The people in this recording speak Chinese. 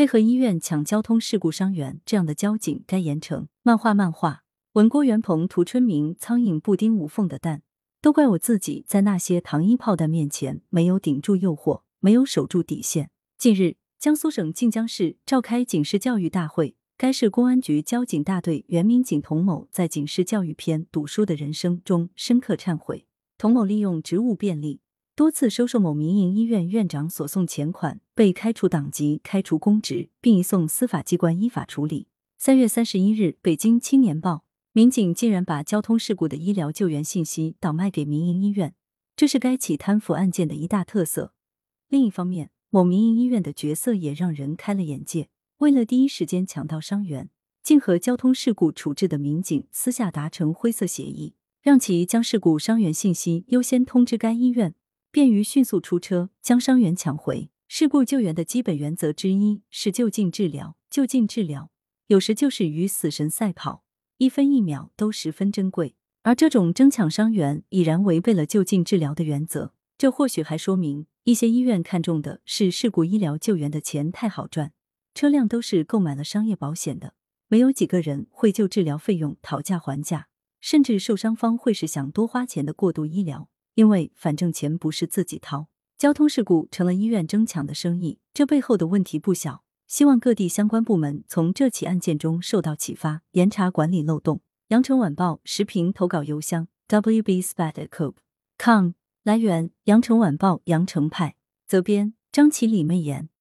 配合医院抢交通事故伤员，这样的交警该严惩。漫画漫画，文郭元鹏、涂春明，苍蝇不叮无缝的蛋，都怪我自己在那些糖衣炮弹面前没有顶住诱惑，没有守住底线。近日，江苏省靖江市召开警示教育大会，该市公安局交警大队原民警童某在警示教育篇《赌输的人生》中深刻忏悔。童某利用职务便利，多次收受某民营医院院长所送钱款，被开除党籍、开除公职，并移送司法机关依法处理。三月三十一日，北京青年报，民警竟然把交通事故的医疗救援信息倒卖给民营医院，这是该起贪腐案件的一大特色。另一方面，某民营医院的角色也让人开了眼界。为了第一时间抢到伤员，竟和交通事故处置的民警私下达成灰色协议，让其将事故伤员信息优先通知该医院，便于迅速出车将伤员抢回。事故救援的基本原则之一是就近治疗，就近治疗。有时就是与死神赛跑，一分一秒都十分珍贵。而这种争抢伤员已然违背了就近治疗的原则。这或许还说明一些医院看中的是事故医疗救援的钱太好赚，车辆都是购买了商业保险的，没有几个人会就治疗费用讨价还价。甚至受伤方会是想多花钱的过度医疗，因为反正钱不是自己掏。交通事故成了医院争抢的生意，这背后的问题不小。希望各地相关部门从这起案件中受到启发，严查管理漏洞。羊城晚报时评投稿邮箱 WBSPADCOB.com。来源：羊城晚报羊城派。责编：张起李媚妍。